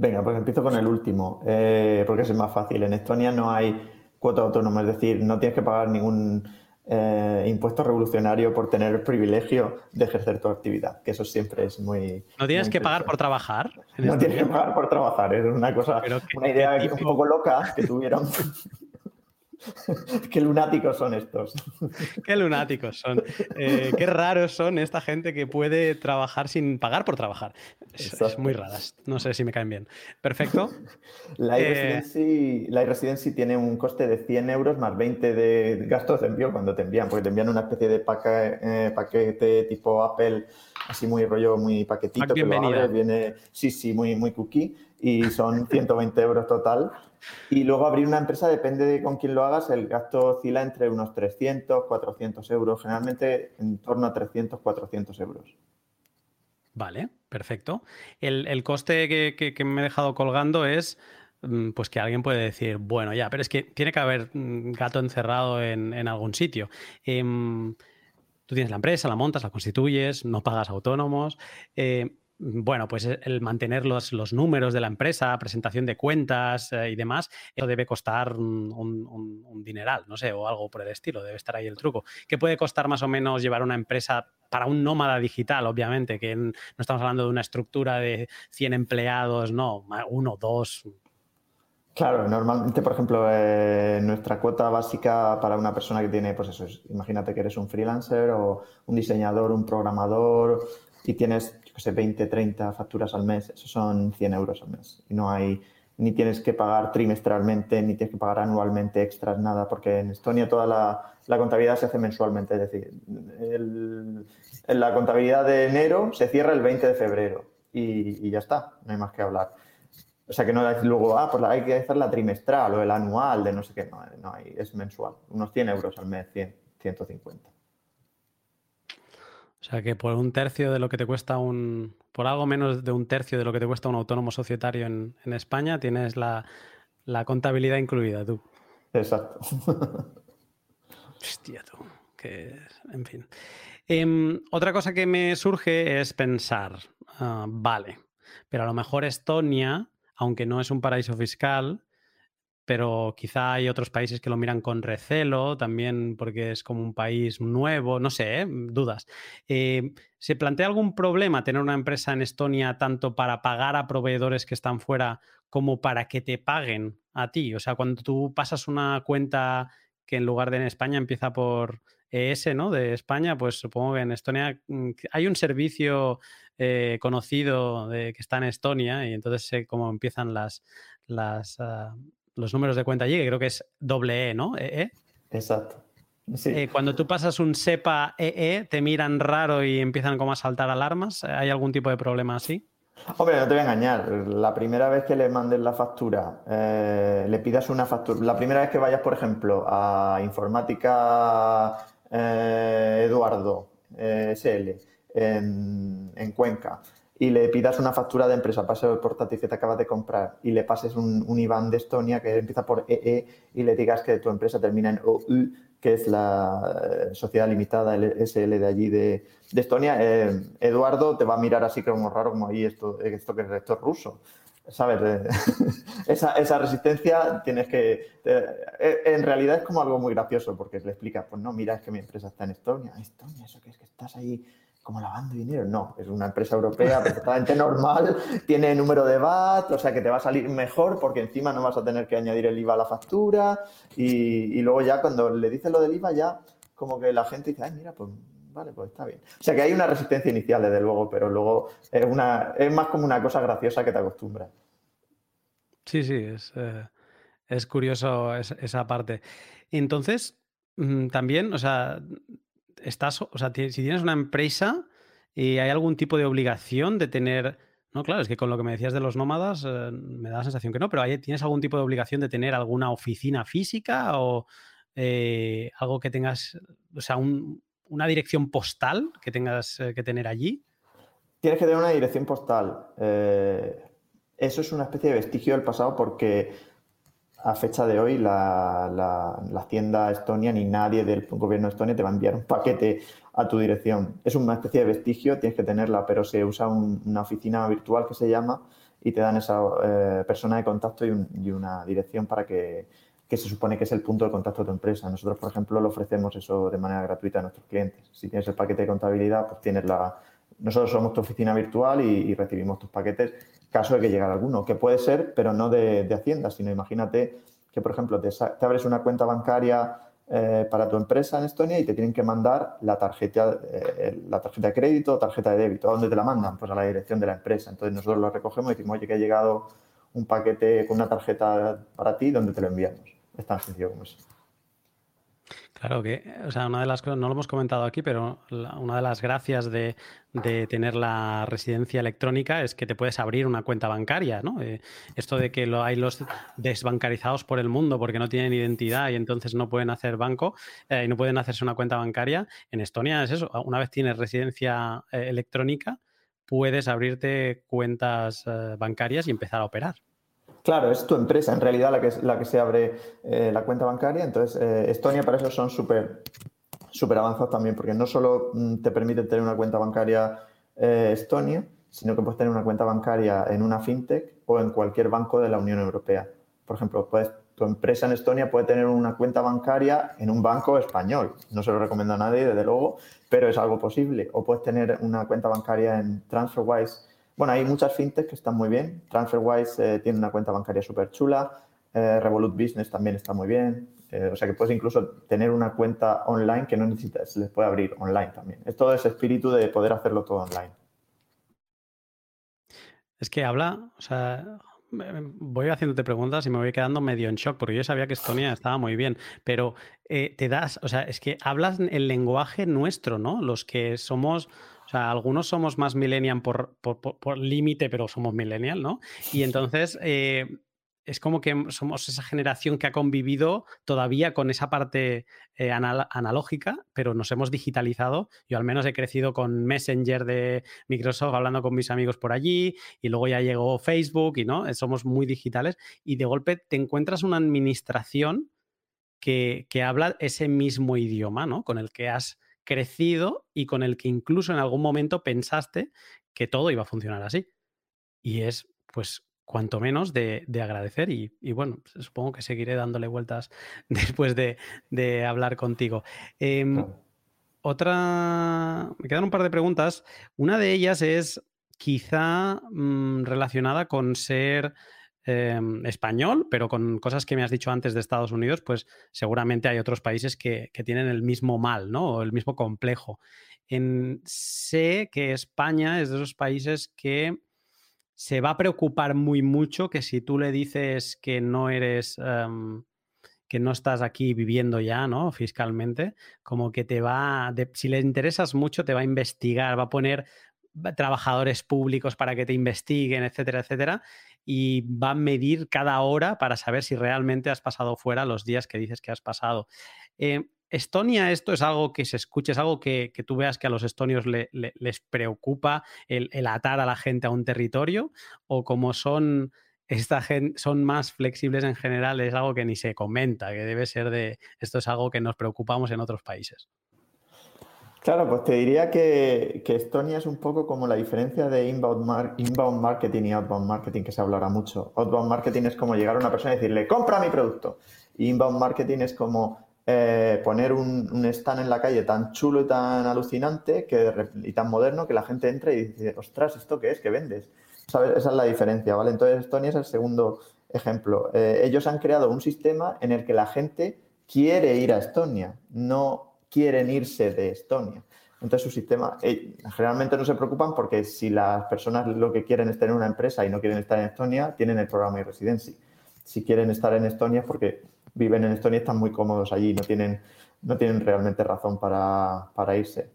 Venga, pues empiezo con el último, eh, porque es más fácil. En Estonia no hay cuota autónoma, es decir, no tienes que pagar ningún eh, impuesto revolucionario por tener el privilegio de ejercer tu actividad, que eso siempre es muy... ¿No tienes que pagar por trabajar? No tienes que pagar por trabajar, es una cosa, una idea un poco loca que tuvieron. qué lunáticos son estos. qué lunáticos son. Eh, qué raros son esta gente que puede trabajar sin pagar por trabajar. Es, muy raras. No sé si me caen bien. Perfecto. La e-residency tiene un coste de 100 euros más 20 de gastos de envío cuando te envían, porque te envían una especie de eh, paquete tipo Apple, así muy rollo, muy paquetito. Que viene, sí, sí, muy, muy cookie y son 120 euros total. Y luego abrir una empresa depende de con quién lo hagas, el gasto oscila entre unos 300, 400 euros, generalmente en torno a 300, 400 euros. Vale, perfecto. El, coste que, me he dejado colgando es mm, pues que alguien puede decir, bueno, ya, pero es que tiene que haber mm, gato encerrado en, algún sitio. Em, tú tienes la empresa, la montas, la constituyes, no pagas autónomos. Eh, bueno, pues e, el mantener los, números de la empresa, presentación de cuentas eh, y demás, eso debe costar un, dineral, no sé, o algo por el estilo, debe estar ahí el truco. ¿Qué puede costar más o menos llevar una empresa para un nómada digital, obviamente, que no estamos hablando de una estructura de 100 empleados, no, uno, dos, Claro, normalmente, por ejemplo, eh, nuestra cuota básica para una persona que tiene, pues eso, imagínate que eres un freelancer o un diseñador, un programador y tienes 20, 30 facturas al mes, eso son 100 euros al mes. Y no hay, ni tienes que pagar trimestralmente, ni tienes que pagar anualmente extras, nada, porque en Estonia toda la, contabilidad se hace mensualmente. Es decir, en la contabilidad de enero se cierra el 20 de febrero y, ya está, no hay más que hablar. O sea que no es luego, ah, pues hay que hacer la trimestral o el anual de no sé qué, no, no hay, es mensual, unos 100 euros al mes, 100, 150. O sea que por un tercio de lo que te cuesta un. Por algo menos de un tercio de lo que te cuesta un autónomo societario en, España, tienes la, contabilidad incluida tú. Exacto. Hostia, tú. Que, en fin. Em, otra cosa que me surge es pensar, ah, vale, pero a lo mejor Estonia, aunque no es un paraíso fiscal, pero quizá hay otros países que lo miran con recelo, también porque es como un país nuevo, no sé, ¿eh? dudas. Eh, ¿Se plantea algún problema tener una empresa en Estonia tanto para pagar a proveedores que están fuera como para que te paguen a ti? O sea, cuando tú pasas una cuenta que en lugar de en España empieza por ES, ¿no? De España, pues supongo que en Estonia mm, hay un servicio eh, conocido que está en Estonia y entonces sé cómo empiezan las, las, ah, los números de cuenta allí, que creo que es doble E, ¿no? E, e. Exacto. Eh, cuando tú pasas un SEPA EE, te miran raro y empiezan como a saltar alarmas. ¿Hay algún tipo de problema así? Hombre, no te voy a engañar. La primera vez que le mandes la factura, eh, le pidas una factura. La primera vez que vayas, por ejemplo, a Informática eh, Eduardo SL en, en Cuenca y le pidas una factura de empresa, pase el portátil que te acabas de comprar y le pases un, un, IBAN de Estonia que empieza por EE y le digas que tu empresa termina en OU, que es la eh, sociedad limitada el SL de allí de, de Estonia, eh, Eduardo te va a mirar así como raro, como ahí esto, esto que es rector ruso. ¿Sabes? esa, esa, resistencia tienes que... en realidad es como algo muy gracioso porque le explicas, pues no, mira, es que mi empresa está en Estonia. Estonia, eso que es que estás ahí como lavando dinero. No, es una empresa europea perfectamente normal, tiene número de VAT, o sea que te va a salir mejor porque encima no vas a tener que añadir el IVA a la factura y, y luego ya cuando le dices lo del IVA ya como que la gente dice, ay, mira, pues vale, pues está bien. O sea que hay una resistencia inicial, desde luego, pero luego es, una, es más como una cosa graciosa que te acostumbras. Sí, sí, es, eh, es curioso esa parte. Entonces, mm, también, o sea, estás, o sea, si tienes una empresa y hay algún tipo de obligación de tener, no, claro, es que con lo que me decías de los nómadas eh, me da la sensación que no, pero ¿tienes algún tipo de obligación de tener alguna oficina física o eh, algo que tengas, o sea, una dirección postal que tengas eh, que tener allí? Tienes que tener una dirección postal. eso es una especie de vestigio del pasado porque a fecha de hoy la, la, tienda Estonia ni nadie del gobierno Estonia te va a enviar un paquete a tu dirección. Es una especie de vestigio, tienes que tenerla, pero se usa una oficina virtual que se llama y te dan esa eh, persona de contacto y, una dirección para que, que, se supone que es el punto de contacto de tu empresa. Nosotros, por ejemplo, lo ofrecemos eso de manera gratuita a nuestros clientes. Si tienes el paquete de contabilidad, pues tienes la... Nosotros somos tu oficina virtual y recibimos tus paquetes caso de que llegara alguno, que puede ser, pero no de, Hacienda, sino imagínate que, por ejemplo, te, abres una cuenta bancaria eh, para tu empresa en Estonia y te tienen que mandar la tarjeta, eh, la tarjeta de crédito o tarjeta de débito. ¿A dónde te la mandan? Pues a la dirección de la empresa. Entonces nosotros lo recogemos y decimos, oye, que ha llegado un paquete con una tarjeta para ti, ¿dónde te lo enviamos? Es tan sencillo como eso. Claro que, o sea, una de las cosas, no lo hemos comentado aquí, pero una de las gracias de, tener la residencia electrónica es que te puedes abrir una cuenta bancaria, ¿no? Eh, esto de que lo, hay los desbancarizados por el mundo porque no tienen identidad y entonces no pueden hacer banco eh, y no pueden hacerse una cuenta bancaria, en Estonia es eso, una vez tienes residencia eh, electrónica, puedes abrirte cuentas bancarias y empezar a operar. Claro, es tu empresa en realidad la que, la que se abre eh, la cuenta bancaria. Entonces, eh, Estonia para eso son súper super avanzados también, porque no solo mm, te permite tener una cuenta bancaria eh, Estonia, sino que puedes tener una cuenta bancaria en una fintech o en cualquier banco de la Unión Europea. Por ejemplo, puedes, tu empresa en Estonia puede tener una cuenta bancaria en un banco español. No se lo recomiendo a nadie, desde luego, pero es algo posible. O puedes tener una cuenta bancaria en TransferWise bueno, hay muchas fintechs que están muy bien. TransferWise eh, tiene una cuenta bancaria súper chula. Eh, Revolut Business también está muy bien. Eh, o sea que puedes incluso tener una cuenta online que no necesitas, se les puede abrir online también. Es todo ese espíritu de poder hacerlo todo online. Es que habla, o sea, voy haciéndote preguntas y me voy quedando medio en shock, porque yo sabía que Estonia estaba muy bien, pero te das, o sea, es que hablas el lenguaje nuestro, ¿no? Los que somos o sea, algunos somos más millennial por, por, límite, pero somos millennial, ¿no? Y entonces eh, es como que somos esa generación que ha convivido todavía con esa parte eh, analógica, pero nos hemos digitalizado. Yo al menos he crecido con Messenger de Microsoft, hablando con mis amigos por allí, y luego ya llegó Facebook, y no, somos muy digitales, y de golpe te encuentras una administración que, que habla ese mismo idioma, ¿no? Con el que has crecido y con el que incluso en algún momento pensaste que todo iba a funcionar así. Y es, pues, cuanto menos de, agradecer y, bueno, supongo que seguiré dándole vueltas después de, hablar contigo. Em, otra, me quedan un par de preguntas. Una de ellas es quizá mm, relacionada con ser Em, español, pero con cosas que me has dicho antes de Estados Unidos, pues seguramente hay otros países que, tienen el mismo mal, ¿no? O el mismo complejo. En, sé que España es de esos países que se va a preocupar muy mucho que si tú le dices que no eres, em, que no estás aquí viviendo ya, ¿no? Fiscalmente, como que te va, si le interesas mucho, te va a investigar, va a poner trabajadores públicos para que te investiguen, etcétera, etcétera y va a medir cada hora para saber si realmente has pasado fuera los días que dices que has pasado. Eh, Estonia, esto es algo que se escuche, es algo que, tú veas que a los estonios les preocupa el, atar a la gente a un territorio, o como son, esta son más flexibles en general, es algo que ni se comenta, que debe ser de, esto es algo que nos preocupamos en otros países. Claro, pues te diría que, Estonia es un poco como la diferencia de inbound, marketing y outbound marketing, que se hablará mucho. Outbound marketing es como llegar a una persona y decirle, compra mi producto. Inbound marketing es como eh, poner un, stand en la calle tan chulo y tan alucinante que, y tan moderno que la gente entra y dice, ostras, ¿esto qué es? ¿Qué vendes? Esa es la diferencia, ¿vale? Entonces, Estonia es el segundo ejemplo. Eh, ellos han creado un sistema en el que la gente quiere ir a Estonia, no quieren irse de Estonia. Entonces, su sistema, eh, generalmente no se preocupan porque si las personas lo que quieren es tener una empresa y no quieren estar en Estonia, tienen el programa e-residency. Si quieren estar en Estonia es porque viven en Estonia están muy cómodos allí, no tienen, no tienen realmente razón para, irse.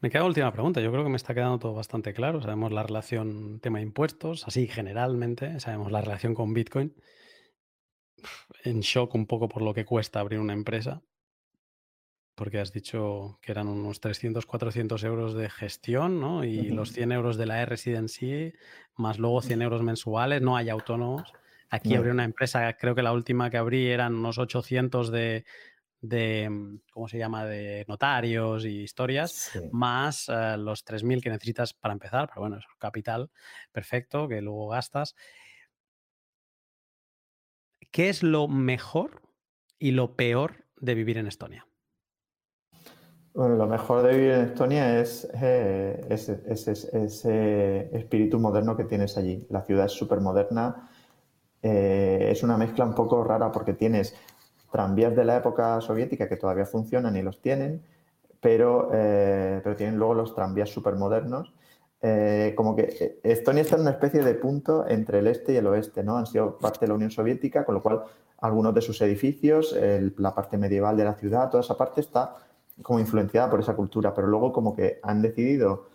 Me queda última pregunta. Yo creo que me está quedando todo bastante claro. Sabemos la relación tema impuestos, así generalmente. Sabemos la relación con Bitcoin. En shock un poco por lo que cuesta abrir una empresa. Porque has dicho que eran unos 300, 400 euros de gestión, ¿no? Y los 100 euros de la residency, más luego 100 euros mensuales. No hay autónomos. Aquí abrí una empresa, creo que la última que abrí eran unos 800 de, mm, ¿cómo se llama?, de notarios y historias, más eh, los 3.000 que necesitas para empezar, pero bueno, es capital perfecto que luego gastas. ¿Qué es lo mejor y lo peor de vivir en Estonia? Bueno, lo mejor de vivir en Estonia es eh, ese, espíritu moderno que tienes allí. La ciudad es súper moderna, eh, es una mezcla un poco rara porque tienes tranvías de la época soviética que todavía funcionan y los tienen, pero, eh, pero tienen luego los tranvías súper modernos. Eh, como que Estonia está en una especie de punto entre el este y el oeste, ¿no? Han sido parte de la Unión Soviética, con lo cual algunos de sus edificios, la parte medieval de la ciudad, toda esa parte está como influenciada por esa cultura, pero luego como que han decidido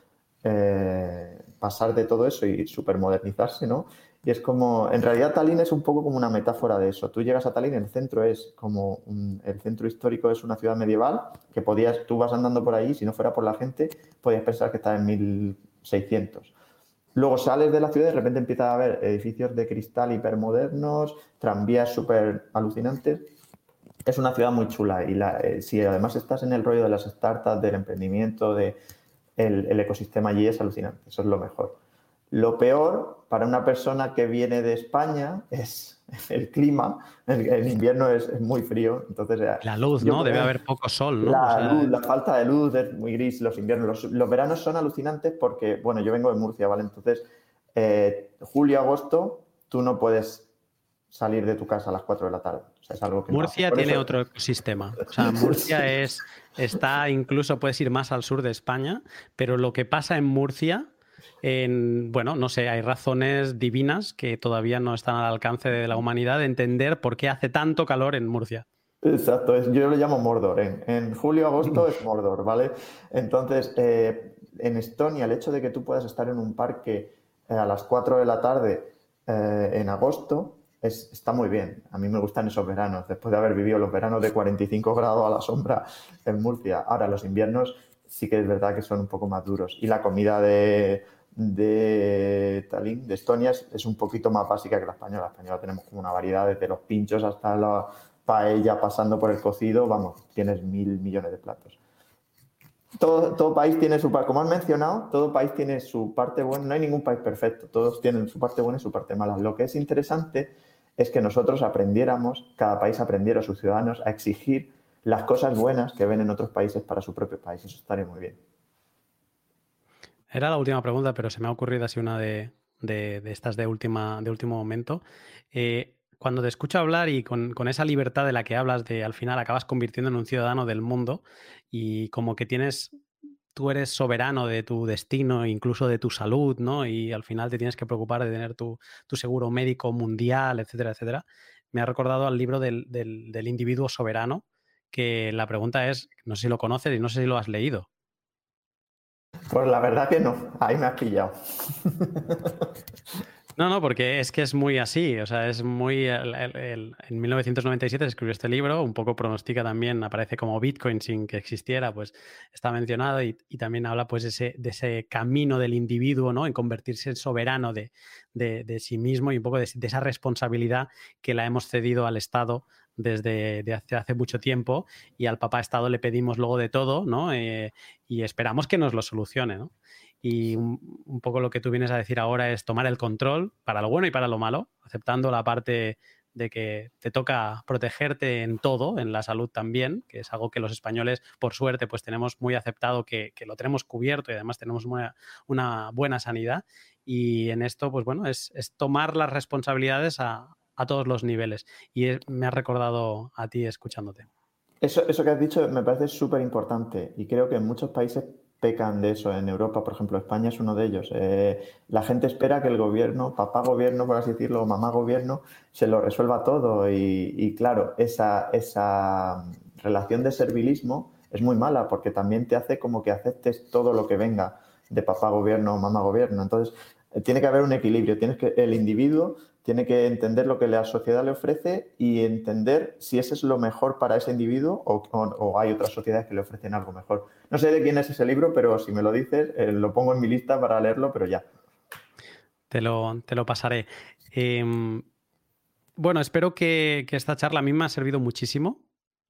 pasar de todo eso y supermodernizarse, ¿no? Y es como, en realidad Tallinn es un poco como una metáfora de eso. Tú llegas a Tallinn, el centro es como, el centro histórico es una ciudad medieval, que podías, tú vas andando por ahí, si no fuera por la gente, podías pensar que está en 1600. Luego sales de la ciudad y de repente empieza a haber edificios de cristal hipermodernos, tranvías súper alucinantes. Es una ciudad muy chula y eh, si además estás en el rollo de las startups, del emprendimiento, de, el ecosistema allí es alucinante, eso es lo mejor. Lo peor para una persona que viene de España es el clima. El, invierno es, muy frío. Entonces, eh, la luz, ¿no? Debe haber poco sol, ¿no? La, luz, la falta de luz es muy gris, los inviernos. Los, veranos son alucinantes porque, bueno, yo vengo de Murcia, ¿vale? Entonces, eh, julio, agosto, tú no puedes salir de tu casa a las 4 de la tarde. es algo que Murcia tiene otro ecosistema. O sea, Murcia es, está incluso, puedes ir más al sur de España, pero lo que pasa en Murcia bueno, no sé, hay razones divinas que todavía no están al alcance de la humanidad de entender por qué hace tanto calor en Murcia. Exacto, yo lo llamo Mordor. En, julio-agosto es Mordor, ¿vale? Entonces, eh, en Estonia, el hecho de que tú puedas estar en un parque eh, a las 4 de la tarde eh, en agosto está muy bien. A mí me gustan esos veranos, después de haber vivido los veranos de 45 grados a la sombra en Murcia. Ahora, los inviernos sí que es verdad que son un poco más duros. Y la comida de de Tallinn, de Estonia, es, un poquito más básica que la española. La española tenemos como una variedad desde los pinchos hasta la paella pasando por el cocido, vamos, tienes mil millones de platos. Todo, todo, país tiene su parte, como han mencionado, todo país tiene su parte buena, no hay ningún país perfecto, todos tienen su parte buena y su parte mala. Lo que es interesante es que nosotros aprendiéramos, cada país aprendiera a sus ciudadanos a exigir las cosas buenas que ven en otros países para su propio país. Eso estaría muy bien. Era la última pregunta, pero se me ha ocurrido así una de, estas de, última, de último momento. Eh, cuando te escucho hablar y con, esa libertad de la que hablas, de al final acabas convirtiendo en un ciudadano del mundo y como que tienes, tú eres soberano de tu destino, incluso de tu salud, ¿no? Y al final te tienes que preocupar de tener tu, seguro médico mundial, etcétera, etcétera. Me ha recordado al libro del, del individuo soberano, que la pregunta es, no sé si lo conoces y no sé si lo has leído. Pues la verdad que no, ahí me has pillado. No, no, porque es que es muy así, o sea, es muy... en 1997 se escribió este libro, un poco pronostica también, aparece como Bitcoin sin que existiera, pues está mencionado y, también habla pues de ese camino del individuo, ¿no? En convertirse en soberano de, sí mismo y un poco de, esa responsabilidad que la hemos cedido al Estado desde hace, mucho tiempo y al papá Estado le pedimos luego de todo, ¿no? Eh, y esperamos que nos lo solucione. Y un, poco lo que tú vienes a decir ahora es tomar el control para lo bueno y para lo malo, aceptando la parte de que te toca protegerte en todo, en la salud también, que es algo que los españoles, por suerte, pues tenemos muy aceptado que, lo tenemos cubierto y además tenemos una, buena sanidad. Y en esto, pues bueno, es, tomar las responsabilidades a, todos los niveles. Y me ha recordado a ti escuchándote. Eso, eso que has dicho me parece súper importante y creo que en muchos países pecan de eso. En Europa, por ejemplo, España es uno de ellos. Eh, la gente espera que el gobierno, papá gobierno, por así decirlo, mamá gobierno, se lo resuelva todo. Y, claro, esa, esa relación de servilismo es muy mala porque también te hace como que aceptes todo lo que venga de papá gobierno o mamá gobierno. Entonces, eh, tiene que haber un equilibrio. Tienes que, el individuo tiene que entender lo que la sociedad le ofrece y entender si ese es lo mejor para ese individuo o, hay otras sociedades que le ofrecen algo mejor. No sé de quién es ese libro, pero si me lo dices, eh, lo pongo en mi lista para leerlo, pero ya. Te lo, te lo pasaré. Em, bueno, espero que, que, esta charla a mí me ha servido muchísimo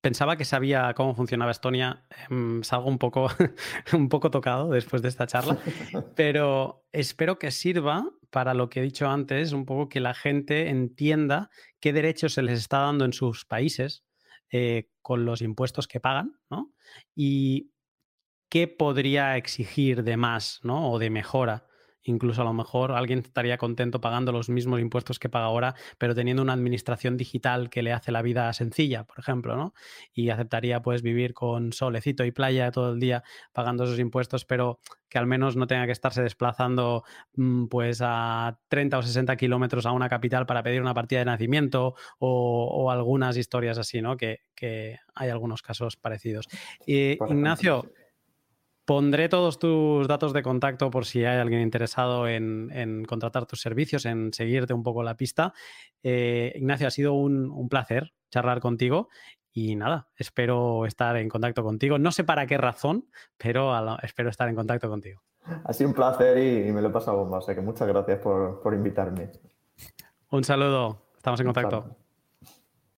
pensaba que sabía cómo funcionaba Estonia. Em, salgo un poco, un poco tocado después de esta charla, pero espero que sirva para lo que he dicho antes, un poco que la gente entienda qué derechos se les está dando en sus países eh, con los impuestos que pagan, ¿no? Y qué podría exigir de más, ¿no? O de mejora Incluso a lo mejor alguien estaría contento pagando los mismos impuestos que paga ahora, pero teniendo una administración digital que le hace la vida sencilla, por ejemplo, ¿no? Y aceptaría pues vivir con solecito y playa todo el día pagando esos impuestos, pero que al menos no tenga que estarse desplazando mm, pues a 30 o 60 kilómetros a una capital para pedir una partida de nacimiento o, algunas historias así, ¿no? Que, hay algunos casos parecidos. Y, Ignacio, Pondré todos tus datos de contacto por si hay alguien interesado en, contratar tus servicios, en seguirte un poco la pista. Eh, Ignacio, ha sido un, placer charlar contigo y nada, espero estar en contacto contigo. No sé para qué razón, pero espero estar en contacto contigo. Ha sido un placer y, me lo he pasado bomba, o sea que muchas gracias por, invitarme. Un saludo, estamos en contacto.